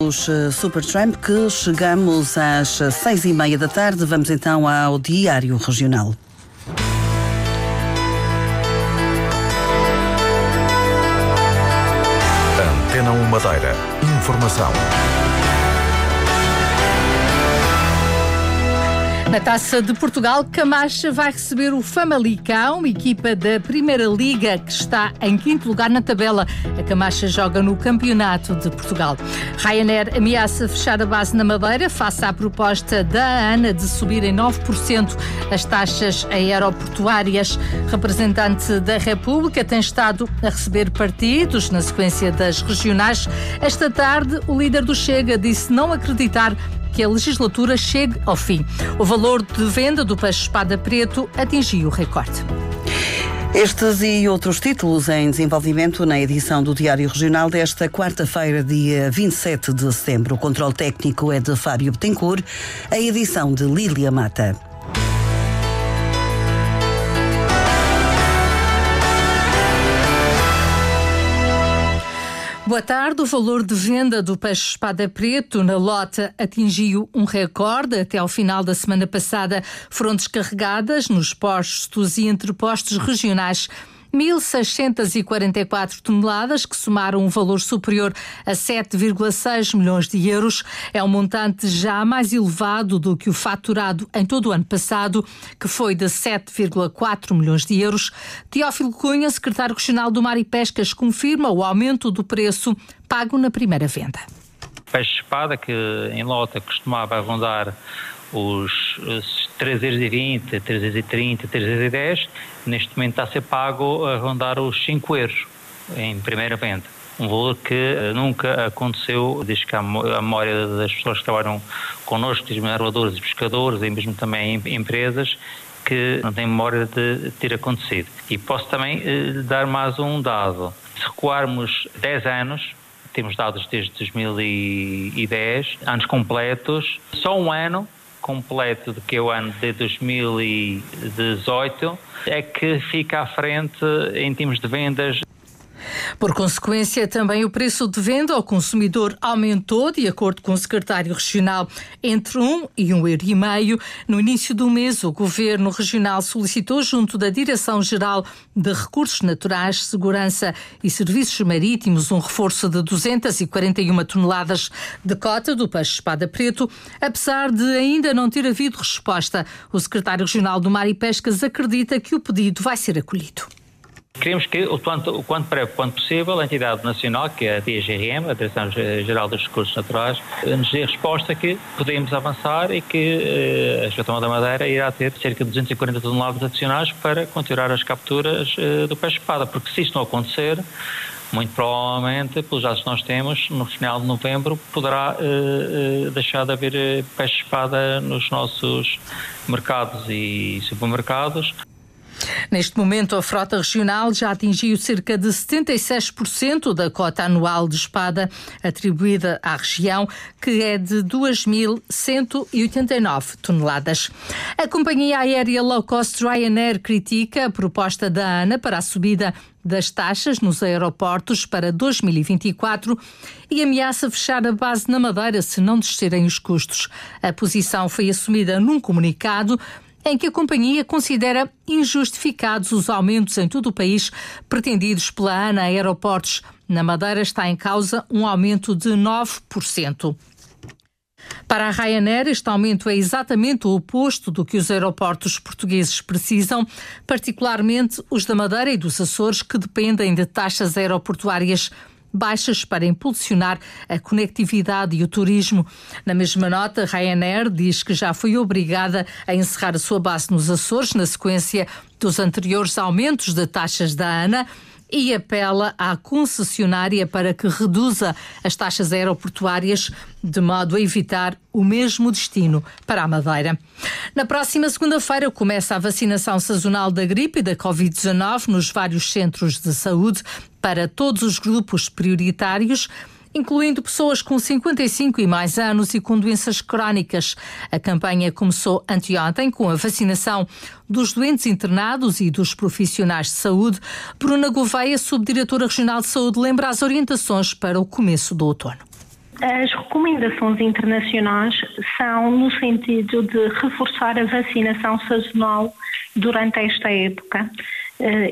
Os eh, Supertramp que chegamos às seis e meia da tarde. Vamos então ao Diário Regional. Antena 1 Madeira. Informação. Na Taça de Portugal, Camacha vai receber o Famalicão, equipa da Primeira Liga que está em quinto lugar na tabela. A Camacha joga no Campeonato de Portugal. Ryanair ameaça fechar a base na Madeira face à proposta da ANA de subir em 9% as taxas aeroportuárias. Representante da República tem estado a receber partidos na sequência das regionais. Esta tarde, o líder do Chega disse não acreditar que a legislatura chegue ao fim. O valor de venda do peixe espada preto atingiu o recorde. Estes e outros títulos em desenvolvimento na edição do Diário Regional desta quarta-feira, dia 27 de setembro. O controle técnico é de Fábio Betancourt, a edição de Lília Mata. Boa tarde. O valor de venda do peixe espada preto na lota atingiu um recorde. Até ao final da semana passada foram descarregadas nos postos e entrepostos regionais 1.644 toneladas, que somaram um valor superior a 7,6 milhões de euros. É um montante já mais elevado do que o faturado em todo o ano passado, que foi de 7,4 milhões de euros. Teófilo Cunha, secretário regional do Mar e Pescas, confirma o aumento do preço pago na primeira venda. Peixe-espada, que em lota costumava rondar os 3,20, 3,30, 3,10, neste momento está a ser pago a rondar os 5 euros em primeira venda. Um valor que eh, nunca aconteceu, desde que a memória das pessoas que trabalham connosco, dos e pescadores, e mesmo também empresas, que não têm memória de ter acontecido. E posso também eh, dar mais um dado. Se recuarmos 10 anos, temos dados desde 2010, anos completos, só um ano completo do que é o ano de 2018 é que fica à frente em termos de vendas por consequência, também o preço de venda ao consumidor aumentou, de acordo com o secretário regional, entre 1 e 1,5 euro. No início do mês, o governo regional solicitou, junto da Direção-Geral de Recursos Naturais, Segurança e Serviços Marítimos, um reforço de 241 toneladas de cota do peixe espada preto, apesar de ainda não ter havido resposta. O secretário regional do Mar e Pescas acredita que o pedido vai ser acolhido. Queremos que, o quanto, o quanto breve quanto possível, a entidade nacional, que é a DGRM, a Direção-Geral dos Recursos Naturais, nos dê resposta que podemos avançar e que eh, a Escotomão da Madeira irá ter cerca de 240 toneladas adicionais para continuar as capturas eh, do peixe-espada, porque se isto não acontecer, muito provavelmente, pelos dados que nós temos, no final de novembro poderá eh, deixar de haver peixe-espada nos nossos mercados e supermercados. Neste momento, a frota regional já atingiu cerca de 76% da cota anual de espada atribuída à região, que é de 2.189 toneladas. A companhia aérea low cost Ryanair critica a proposta da ANA para a subida das taxas nos aeroportos para 2024 e ameaça fechar a base na Madeira se não descerem os custos. A posição foi assumida num comunicado em que a companhia considera injustificados os aumentos em todo o país pretendidos pela ANA Aeroportos. Na Madeira está em causa um aumento de 9%. Para a Ryanair, este aumento é exatamente o oposto do que os aeroportos portugueses precisam, particularmente os da Madeira e dos Açores, que dependem de taxas aeroportuárias baixas para impulsionar a conectividade e o turismo. Na mesma nota, Ryanair diz que já foi obrigada a encerrar a sua base nos Açores na sequência dos anteriores aumentos de taxas da ANA e apela à concessionária para que reduza as taxas aeroportuárias de modo a evitar o mesmo destino para a Madeira. Na próxima segunda-feira começa a vacinação sazonal da gripe e da Covid-19 nos vários centros de saúde para todos os grupos prioritários incluindo pessoas com 55 e mais anos e com doenças crónicas. A campanha começou anteontem com a vacinação dos doentes internados e dos profissionais de saúde. Bruna Gouveia, subdiretora regional de saúde, lembra as orientações para o começo do outono. As recomendações internacionais são no sentido de reforçar a vacinação sazonal durante esta época,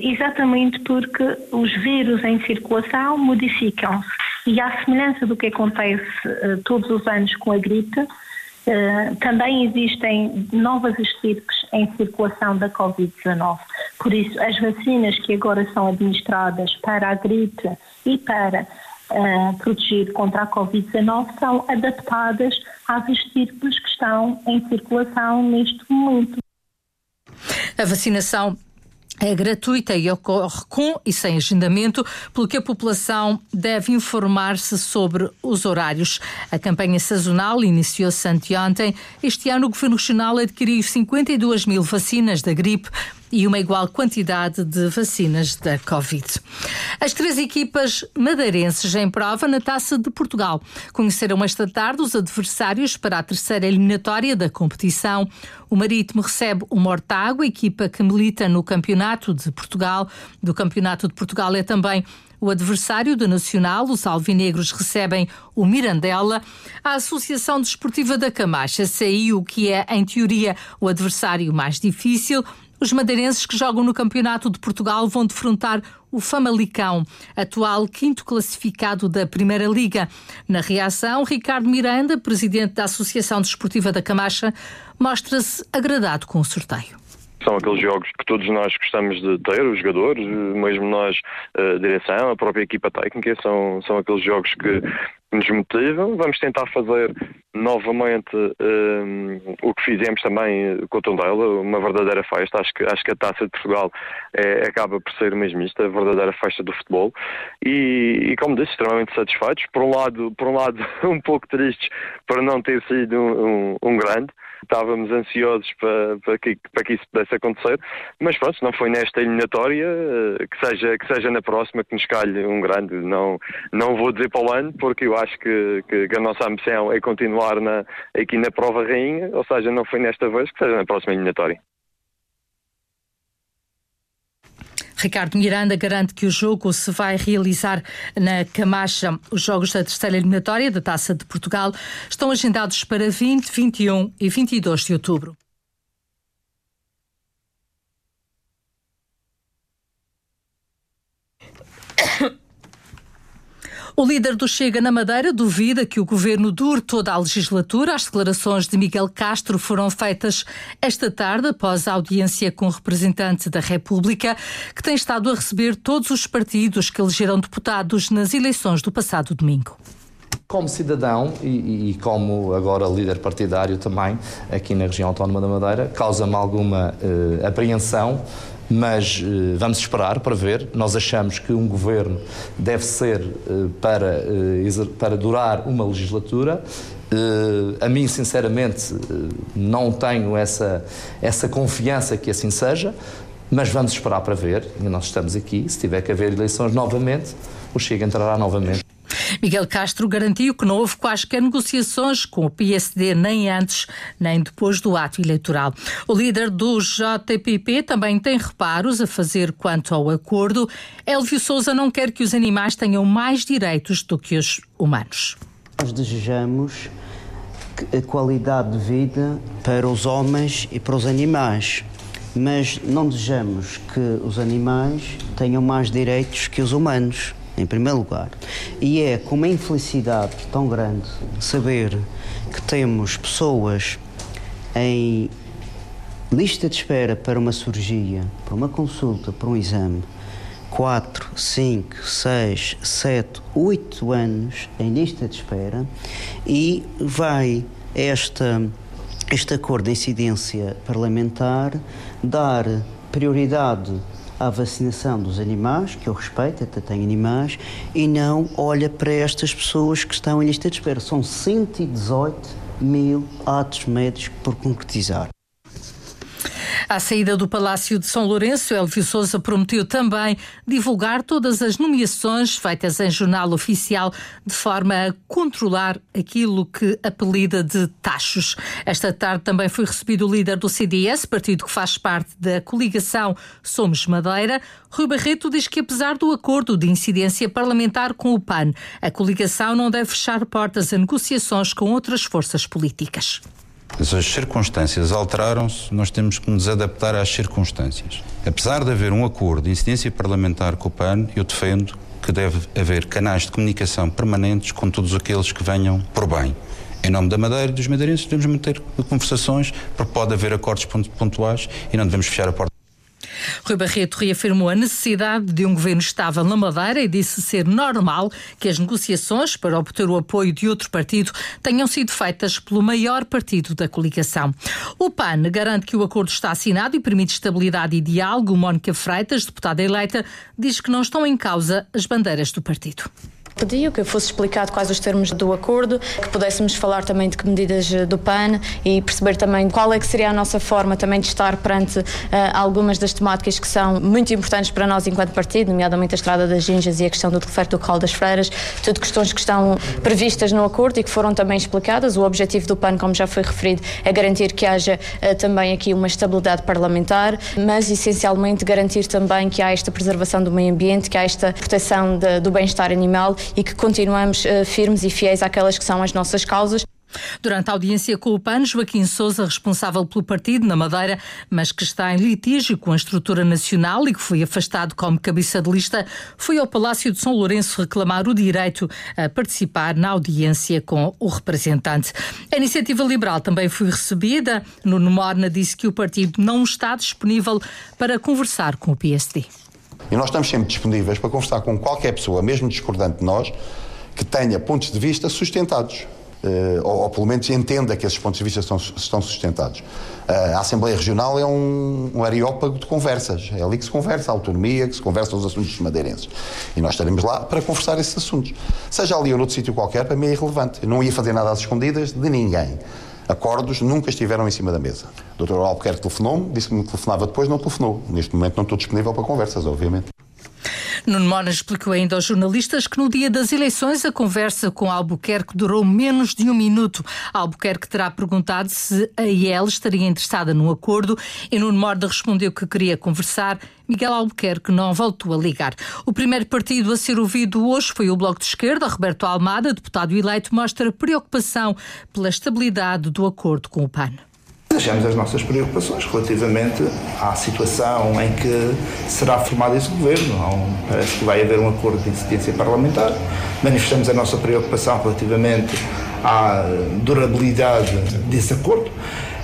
exatamente porque os vírus em circulação modificam-se e, à semelhança do que acontece eh, todos os anos com a gripe, eh, também existem novas estirpes em circulação da Covid-19. Por isso, as vacinas que agora são administradas para a gripe e para uh, proteger contra a Covid-19 são adaptadas às estirpes que estão em circulação neste momento. A vacinação é gratuita e ocorre com e sem agendamento, pelo que a população deve informar-se sobre os horários. A campanha sazonal iniciou-se anteontem. Este ano, o Governo Regional adquiriu 52 mil vacinas da gripe e uma igual quantidade de vacinas da Covid. As três equipas madeirenses em prova na Taça de Portugal conheceram esta tarde os adversários para a terceira eliminatória da competição. O Marítimo recebe o Mortágua, equipa que milita no Campeonato de Portugal. Do Campeonato de Portugal é também o adversário do Nacional, os alvinegros, recebem o Mirandela. A Associação Desportiva da Camacha, CIU, que é, em teoria, o adversário mais difícil, os madeirenses que jogam no Campeonato de Portugal vão defrontar o Famalicão, atual quinto classificado da Primeira Liga. Na reação, Ricardo Miranda, presidente da Associação Desportiva da Camacha, mostra-se agradado com o sorteio são aqueles jogos que todos nós gostamos de ter, os jogadores, mesmo nós, a direção, a própria equipa técnica, são, são aqueles jogos que nos motivam. Vamos tentar fazer novamente um, o que fizemos também com o Tondela, uma verdadeira festa. Acho que, acho que a Taça de Portugal é, acaba por ser mesmo isto, a verdadeira festa do futebol. E, e, como disse, extremamente satisfeitos. Por um lado, por um lado um pouco tristes por não ter sido um, um, um grande, estávamos ansiosos para, para, que, para que isso pudesse acontecer, mas pronto, não foi nesta eliminatória, eh, que seja, que seja na próxima que nos calhe um grande. Não, não vou dizer para o ano, porque eu acho que, que, que a nossa ambição é continuar na, aqui na prova rainha, ou seja, não foi nesta vez, que seja na próxima eliminatória. Ricardo Miranda garante que o jogo se vai realizar na Camacha. Os jogos da terceira eliminatória da Taça de Portugal estão agendados para 20, 21 e 22 de outubro. O líder do Chega na Madeira duvida que o governo dure toda a legislatura. As declarações de Miguel Castro foram feitas esta tarde após a audiência com o representante da República, que tem estado a receber todos os partidos que elegeram deputados nas eleições do passado domingo. Como cidadão e, e, como agora líder partidário também aqui na região autónoma da Madeira, causa-me alguma uh, apreensão mas uh, vamos esperar para ver. Nós achamos que um governo deve ser uh, para, uh, para durar uma legislatura. a mim, sinceramente, não tenho essa, essa confiança que assim seja, mas vamos esperar para ver. E nós estamos aqui. Se tiver que haver eleições novamente, o Chega entrará novamente. Miguel Castro garantiu que não houve quaisquer negociações com o PSD nem antes nem depois do ato eleitoral. O líder do JPP também tem reparos a fazer quanto ao acordo. Elvio Souza não quer que os animais tenham mais direitos do que os humanos. Nós desejamos a qualidade de vida para os homens e para os animais mas não desejamos que os animais tenham mais direitos que os humanos em primeiro lugar. E é com uma infelicidade tão grande saber que temos pessoas em lista de espera para uma cirurgia, para uma consulta, para um exame, 4, 5, 6, 7, 8 anos em lista de espera e vai esta, este acordo de incidência parlamentar dar prioridade à vacinação dos animais, que eu respeito, até tenho animais, e não olha para estas pessoas que estão em lista de espera. São 118 mil atos médicos por concretizar. À saída do Palácio de São Lourenço, Elvio Souza prometeu também divulgar todas as nomeações feitas em jornal oficial de forma a controlar aquilo que apelida de tachos. Esta tarde também foi recebido o líder do CDS, partido que faz parte da coligação Somos Madeira. Rui Barreto diz que, apesar do acordo de incidência parlamentar com o PAN, a coligação não deve fechar portas a negociações com outras forças políticas. As circunstâncias alteraram-se, nós temos que nos adaptar às circunstâncias. Apesar de haver um acordo de incidência parlamentar com o PAN, eu defendo que deve haver canais de comunicação permanentes com todos aqueles que venham por bem. Em nome da Madeira e dos madeirenses, devemos manter conversações, porque pode haver acordos pontuais e não devemos fechar a porta. Rui Barreto reafirmou a necessidade de um governo estável na Madeira e disse ser normal que as negociações para obter o apoio de outro partido tenham sido feitas pelo maior partido da coligação. O PAN garante que o acordo está assinado e permite estabilidade e diálogo. Mónica Freitas, deputada eleita, diz que não estão em causa as bandeiras do partido. Pediu que fosse explicado quais os termos do acordo, que pudéssemos falar também de que medidas eh, do PAN e perceber também qual é que seria a nossa forma também de estar perante uh, algumas das temáticas que são muito importantes para nós enquanto partido, nomeadamente a Estrada das Ginjas e a questão do decreto do Colo das Freiras, tudo questões que estão previstas no acordo e que foram também explicadas. O objetivo do PAN, como já foi referido, é garantir que haja uh, também aqui uma estabilidade parlamentar, mas essencialmente garantir também que há esta preservação do meio ambiente, que há esta proteção de, do bem-estar animal e que continuamos uh, firmes e fiéis àquelas que são as nossas causas. Durante a audiência com o PAN, Joaquim Souza, responsável pelo partido na Madeira, mas que está em litígio com a estrutura nacional e que foi afastado como cabeça de lista, foi ao Palácio de São Lourenço reclamar o direito a participar na audiência com o representante. A iniciativa liberal também foi recebida. Nuno Morna disse que o partido não está disponível para conversar com o PSD. E nós estamos sempre disponíveis para conversar com qualquer pessoa, mesmo discordante de nós, que tenha pontos de vista sustentados. Uh, ou, ou, pelo menos entenda que esses pontos de vista estão, estão sustentados. Uh, a Assembleia Regional é um, um areópago de conversas. É ali que se conversa a autonomia, que se conversa os assuntos madeirenses. E nós estaremos lá para conversar esses assuntos. Seja ali ou noutro sítio qualquer, para mim é irrelevante. Eu não ia fazer nada às escondidas de ninguém. Acordos nunca estiveram em cima da mesa. O Dr. Albuquerque telefonou-me, disse que telefonava depois, não telefonou. Neste momento não estou disponível para conversas, obviamente. Nuno Mona explicou ainda aos jornalistas que no dia das eleições a conversa com Albuquerque durou menos de um minuto. Albuquerque terá perguntado se a IEL estaria interessada no acordo e Nuno Mona respondeu que queria conversar. Miguel Albuquerque não voltou a ligar. O primeiro partido a ser ouvido hoje foi o Bloco de Esquerda. Roberto Almada, deputado eleito, mostra preocupação pela estabilidade do acordo com o PAN. Deixamos as nossas preocupações relativamente à situação em que será formado esse governo. Parece que vai haver um acordo de incidência parlamentar. Manifestamos a nossa preocupação relativamente à durabilidade desse acordo.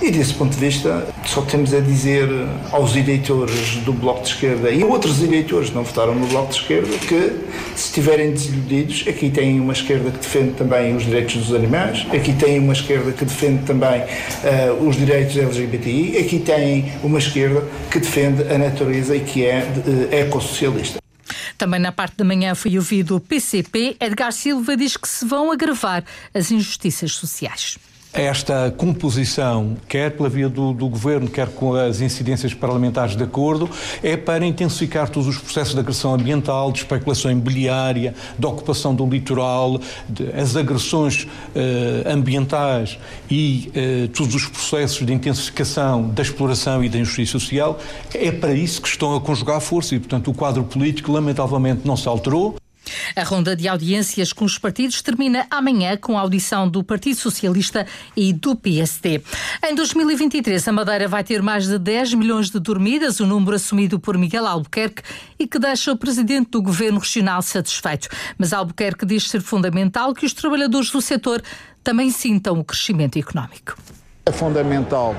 E desse ponto de vista, só temos a dizer aos eleitores do Bloco de Esquerda e outros eleitores que não votaram no Bloco de Esquerda que, se estiverem desiludidos, aqui tem uma esquerda que defende também os direitos dos animais, aqui tem uma esquerda que defende também uh, os direitos LGBTI, aqui tem uma esquerda que defende a natureza e que é uh, ecossocialista. Também na parte da manhã foi ouvido o PCP. Edgar Silva diz que se vão agravar as injustiças sociais esta composição, quer pela via do, do, Governo, quer com as incidências parlamentares de acordo, é para intensificar todos os processos de agressão ambiental, de especulação imobiliária, de ocupação do litoral, de, as agressões eh, ambientais e eh, todos os processos de intensificação da exploração e da injustiça social. É para isso que estão a conjugar força e, portanto, o quadro político, lamentavelmente, não se alterou. A ronda de audiências com os partidos termina amanhã com a audição do Partido Socialista e do PSD. Em 2023, a Madeira vai ter mais de 10 milhões de dormidas, o número assumido por Miguel Albuquerque e que deixa o presidente do governo regional satisfeito. Mas Albuquerque diz ser fundamental que os trabalhadores do setor também sintam o crescimento económico. É fundamental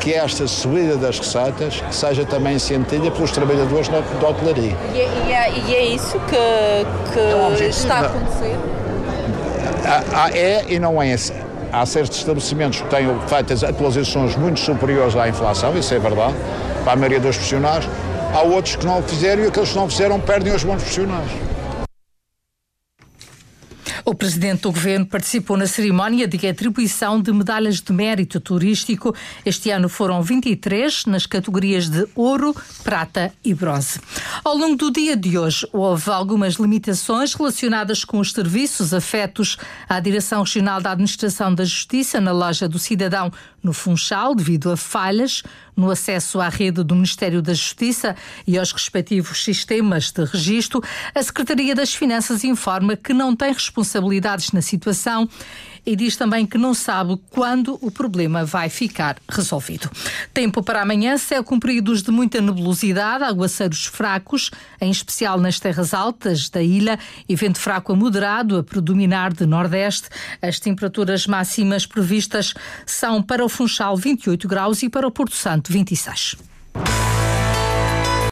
que esta subida das receitas seja também sentida pelos trabalhadores da, hotelaria. E, é, e, é, e é isso que, que é está a acontecer? Há, há, é e não é. Há certos estabelecimentos que têm feito atualizações muito superiores à inflação, isso é verdade, para a maioria dos profissionais. Há outros que não o fizeram e aqueles que não o fizeram perdem os bons profissionais. O presidente do governo participou na cerimónia de atribuição de medalhas de mérito turístico. Este ano foram 23 nas categorias de ouro, prata e bronze. Ao longo do dia de hoje, houve algumas limitações relacionadas com os serviços afetos à Direção Regional da Administração da Justiça na loja do Cidadão no Funchal, devido a falhas no acesso à rede do Ministério da Justiça e aos respectivos sistemas de registro. A Secretaria das Finanças informa que não tem responsabilidades na situação e diz também que não sabe quando o problema vai ficar resolvido. Tempo para amanhã, céu compridos de muita nebulosidade, aguaceiros fracos, em especial nas terras altas da ilha, e vento fraco a moderado a predominar de nordeste. As temperaturas máximas previstas são para o Funchal 28 graus e para o Porto Santo 26.